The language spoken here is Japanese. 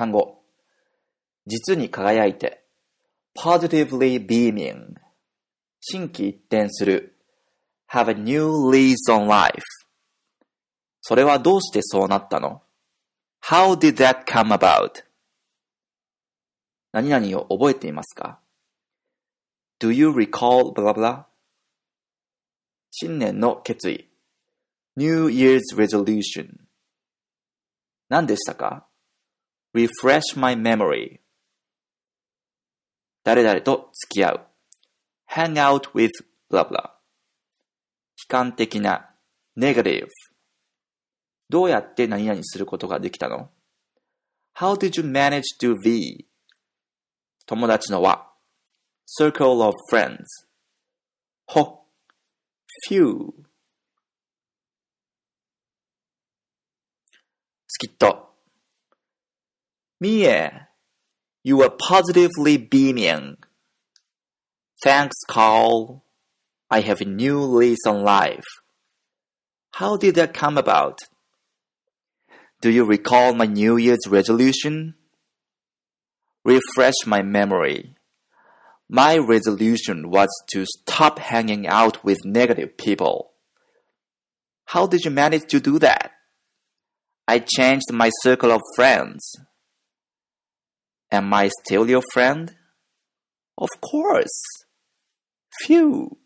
単語。実に輝いて。positively beaming。新規一転する。have a new lease on life。それはどうしてそうなったの ?How did that come about? 何々を覚えていますか ?Do you recall blah blah? 新年の決意。New Year's resolution 何でしたか ?refresh my memory 誰々と付き合う hang out with blah blah 悲観的な negative どうやって何々することができたの ?How did you manage to be? 友達の輪 circle of friends ほ few スキット。Mie, you were positively beaming. Thanks, Carl. I have a new lease on life. How did that come about? Do you recall my New Year's resolution? Refresh my memory. My resolution was to stop hanging out with negative people. How did you manage to do that? I changed my circle of friends. Am I still your friend? Of course. Phew.